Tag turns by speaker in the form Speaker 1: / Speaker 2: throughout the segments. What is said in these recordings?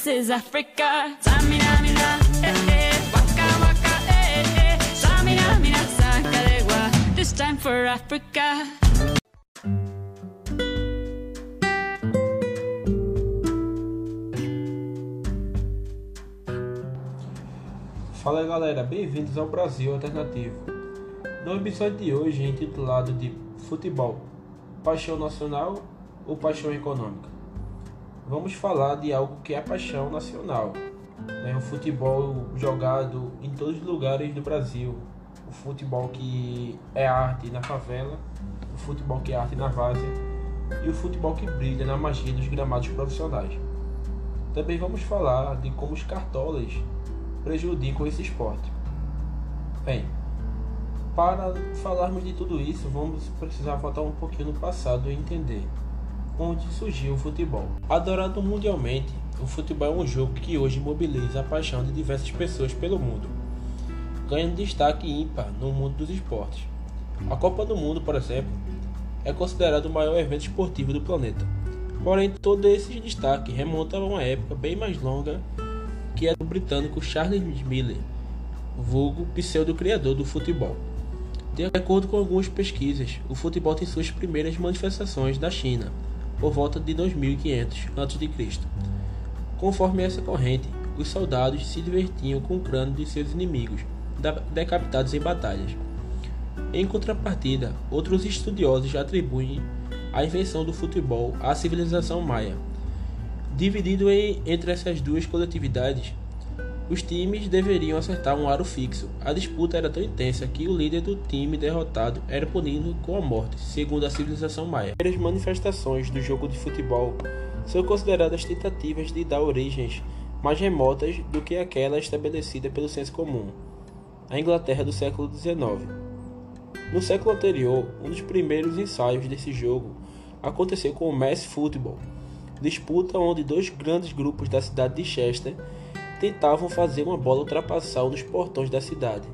Speaker 1: This is Africa. Samina, mina, eh, eh. Waka, waka, eh, eh. Samina, mina, sakarewa. This time for Africa.
Speaker 2: Fala galera, bem-vindos ao Brasil Alternativo. No episódio de hoje, intitulado de Futebol, Paixão Nacional ou Paixão Econômica? Vamos falar de algo que é paixão nacional, né? o futebol jogado em todos os lugares do Brasil, o futebol que é arte na favela, o futebol que é arte na várzea e o futebol que brilha na magia dos gramados profissionais. Também vamos falar de como os cartolas prejudicam esse esporte. Bem, para falarmos de tudo isso, vamos precisar voltar um pouquinho no passado e entender onde surgiu o futebol. Adorado mundialmente, o futebol é um jogo que hoje mobiliza a paixão de diversas pessoas pelo mundo, ganhando destaque ímpar no mundo dos esportes. A Copa do Mundo, por exemplo, é considerado o maior evento esportivo do planeta. Porém, todo esse destaque remonta a uma época bem mais longa que é do britânico Charles Miller, vulgo pseudo-criador do futebol. De acordo com algumas pesquisas, o futebol tem suas primeiras manifestações na China, por volta de 2500 a.C. Conforme essa corrente, os soldados se divertiam com o crânio de seus inimigos, decapitados em batalhas. Em contrapartida, outros estudiosos atribuem a invenção do futebol à civilização maia. Dividido em, entre essas duas coletividades, os times deveriam acertar um aro fixo. A disputa era tão intensa que o líder do time derrotado era punido com a morte, segundo a civilização maia. As manifestações do jogo de futebol são consideradas tentativas de dar origens mais remotas do que aquela estabelecida pelo senso comum. A Inglaterra do século XIX. No século anterior, um dos primeiros ensaios desse jogo aconteceu com o Mass Football, disputa onde dois grandes grupos da cidade de Chester tentavam fazer uma bola ultrapassar nos portões da cidade.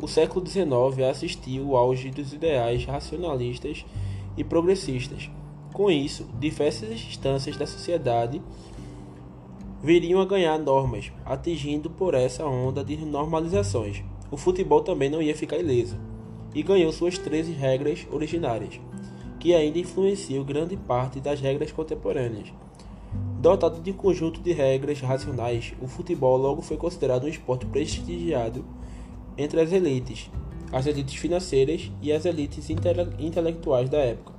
Speaker 2: O século XIX assistiu ao auge dos ideais racionalistas e progressistas. Com isso, diversas instâncias da sociedade viriam a ganhar normas, atingindo por essa onda de normalizações. O futebol também não ia ficar ileso, e ganhou suas 13 regras originárias, que ainda influenciam grande parte das regras contemporâneas. Dotado de um conjunto de regras racionais, o futebol logo foi considerado um esporte prestigiado entre as elites, as elites financeiras e as elites intele intelectuais da época.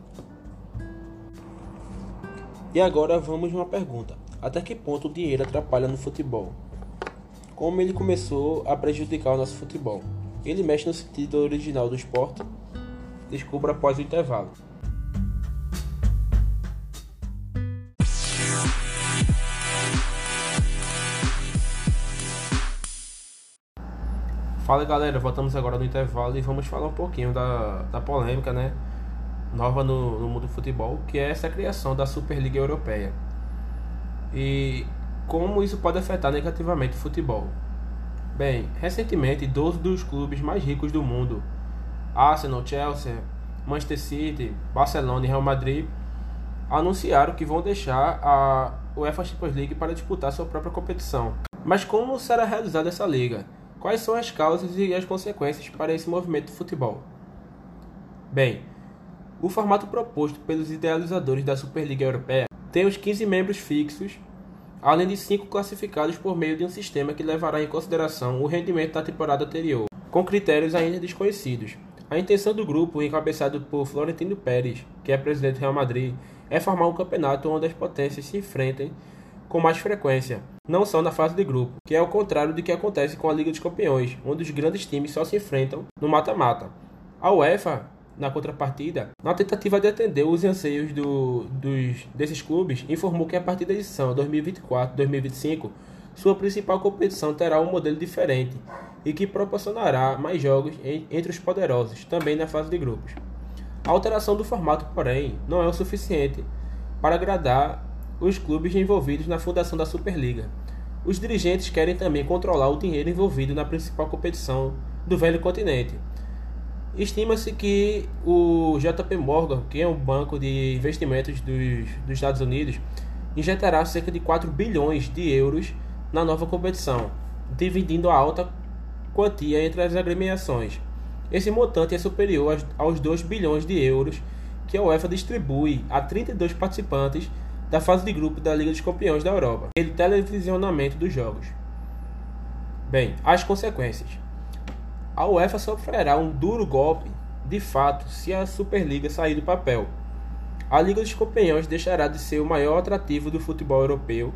Speaker 2: E agora vamos uma pergunta: até que ponto o dinheiro atrapalha no futebol? Como ele começou a prejudicar o nosso futebol? Ele mexe no sentido original do esporte? Descubra após o intervalo. Fala galera, voltamos agora no intervalo e vamos falar um pouquinho da, da polêmica, né? Nova no, no mundo do futebol, que é essa criação da Superliga Europeia. E como isso pode afetar negativamente o futebol. Bem, recentemente, 12 dos clubes mais ricos do mundo, Arsenal, Chelsea, Manchester City, Barcelona e Real Madrid, anunciaram que vão deixar a UEFA Champions League para disputar sua própria competição. Mas como será realizada essa liga? Quais são as causas e as consequências para esse movimento do futebol? Bem, o formato proposto pelos idealizadores da Superliga Europeia tem os 15 membros fixos, além de 5 classificados por meio de um sistema que levará em consideração o rendimento da temporada anterior, com critérios ainda desconhecidos. A intenção do grupo, encabeçado por Florentino Pérez, que é presidente do Real Madrid, é formar um campeonato onde as potências se enfrentem com mais frequência, não só na fase de grupo, que é o contrário do que acontece com a Liga dos Campeões, onde os grandes times só se enfrentam no mata-mata. A UEFA, na contrapartida, na tentativa de atender os anseios do, dos, desses clubes, informou que a partir da edição 2024-2025, sua principal competição terá um modelo diferente e que proporcionará mais jogos entre os poderosos, também na fase de grupos. A alteração do formato, porém, não é o suficiente para agradar os clubes envolvidos na fundação da Superliga. Os dirigentes querem também controlar o dinheiro envolvido na principal competição do velho continente. Estima-se que o JP Morgan, que é um banco de investimentos dos, dos Estados Unidos, injetará cerca de 4 bilhões de euros na nova competição, dividindo a alta quantia entre as agremiações. Esse montante é superior aos 2 bilhões de euros que a UEFA distribui a 32 participantes da fase de grupo da Liga dos Campeões da Europa e televisionamento dos jogos. Bem, as consequências. A UEFA sofrerá um duro golpe, de fato, se a Superliga sair do papel. A Liga dos Campeões deixará de ser o maior atrativo do futebol europeu,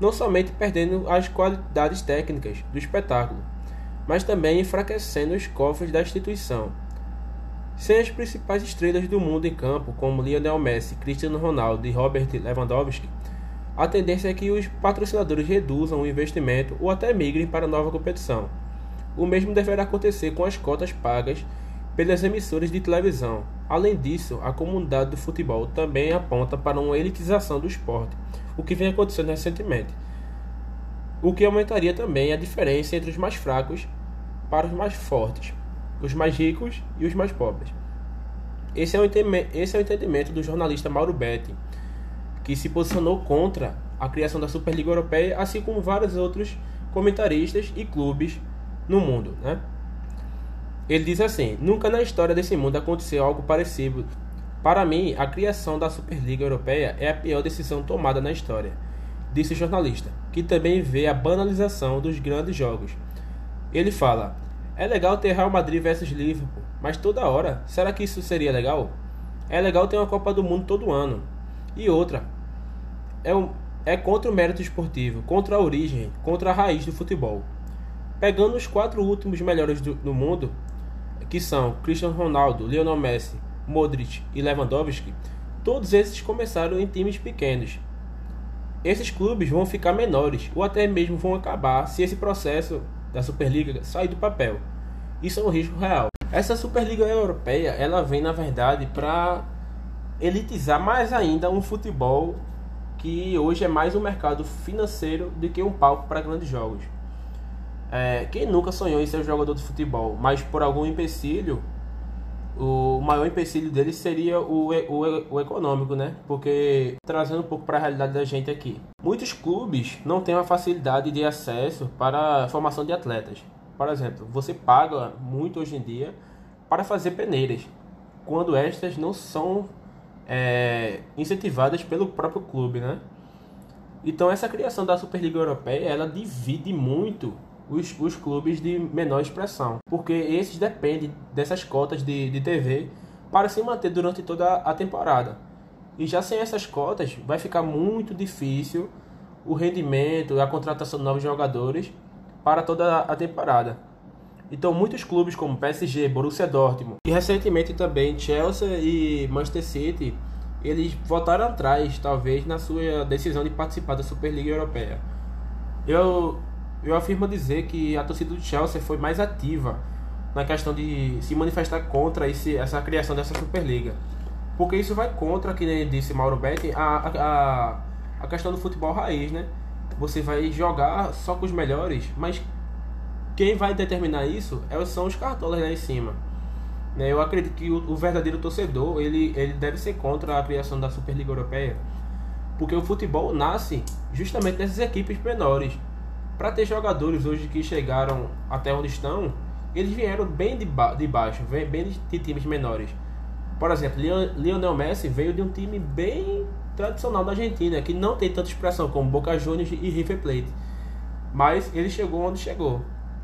Speaker 2: não somente perdendo as qualidades técnicas do espetáculo, mas também enfraquecendo os cofres da instituição. Sem as principais estrelas do mundo em campo, como Lionel Messi, Cristiano Ronaldo e Robert Lewandowski, a tendência é que os patrocinadores reduzam o investimento ou até migrem para a nova competição. O mesmo deverá acontecer com as cotas pagas pelas emissoras de televisão. Além disso, a comunidade do futebol também aponta para uma elitização do esporte, o que vem acontecendo recentemente, o que aumentaria também a diferença entre os mais fracos para os mais fortes os mais ricos e os mais pobres. Esse é o entendimento, esse é o entendimento do jornalista Mauro Betti, que se posicionou contra a criação da Superliga Europeia, assim como vários outros comentaristas e clubes no mundo. Né? Ele diz assim: Nunca na história desse mundo aconteceu algo parecido. Para mim, a criação da Superliga Europeia é a pior decisão tomada na história, disse o jornalista, que também vê a banalização dos grandes jogos. Ele fala: é legal ter Real Madrid versus Liverpool, mas toda hora, será que isso seria legal? É legal ter uma Copa do Mundo todo ano. E outra, é, um, é contra o mérito esportivo, contra a origem, contra a raiz do futebol. Pegando os quatro últimos melhores do, do mundo, que são Cristiano Ronaldo, Lionel Messi, Modric e Lewandowski, todos esses começaram em times pequenos. Esses clubes vão ficar menores ou até mesmo vão acabar se esse processo da Superliga sair do papel. Isso é um risco real. Essa Superliga Europeia, ela vem na verdade para elitizar mais ainda um futebol que hoje é mais um mercado financeiro do que um palco para grandes jogos. É, quem nunca sonhou em ser jogador de futebol, mas por algum empecilho, o maior empecilho dele seria o, o, o econômico, né? Porque trazendo um pouco para a realidade da gente aqui, muitos clubes não têm uma facilidade de acesso para a formação de atletas. Por exemplo, você paga muito hoje em dia para fazer peneiras, quando estas não são é, incentivadas pelo próprio clube, né? Então essa criação da Superliga Europeia, ela divide muito os, os clubes de menor expressão, porque esses dependem dessas cotas de, de TV para se manter durante toda a temporada. E já sem essas cotas, vai ficar muito difícil o rendimento a contratação de novos jogadores para toda a temporada. Então, muitos clubes como PSG, Borussia Dortmund e recentemente também Chelsea e Manchester City, eles voltaram atrás, talvez, na sua decisão de participar da Superliga Europeia. Eu, eu afirmo dizer que a torcida do Chelsea foi mais ativa na questão de se manifestar contra esse, essa criação dessa Superliga. Porque isso vai contra, que nem disse Mauro Betti, a, a, a questão do futebol raiz, né? você vai jogar só com os melhores, mas quem vai determinar isso é são os cartolas lá em cima. Né, eu acredito que o, verdadeiro torcedor ele, ele deve ser contra a criação da Superliga Europeia, porque o futebol nasce justamente nessas equipes menores. Para ter jogadores hoje que chegaram até onde estão, eles vieram bem de, ba de baixo, bem de, de times menores. Por exemplo, Lionel Messi veio de um time bem tradicional da Argentina, que não tem tanta expressão como Boca Juniors e River Plate. Mas ele chegou onde chegou.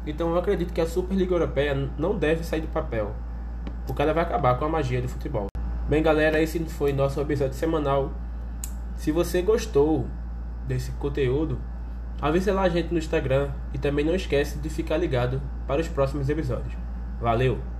Speaker 2: Então eu acredito que a Superliga Europeia não deve sair do papel, porque ela vai acabar com a magia do futebol. Bem, galera, esse foi nosso episódio semanal. Se você gostou desse conteúdo, avise lá a gente no Instagram e também não esquece de ficar ligado para os próximos episódios. Valeu!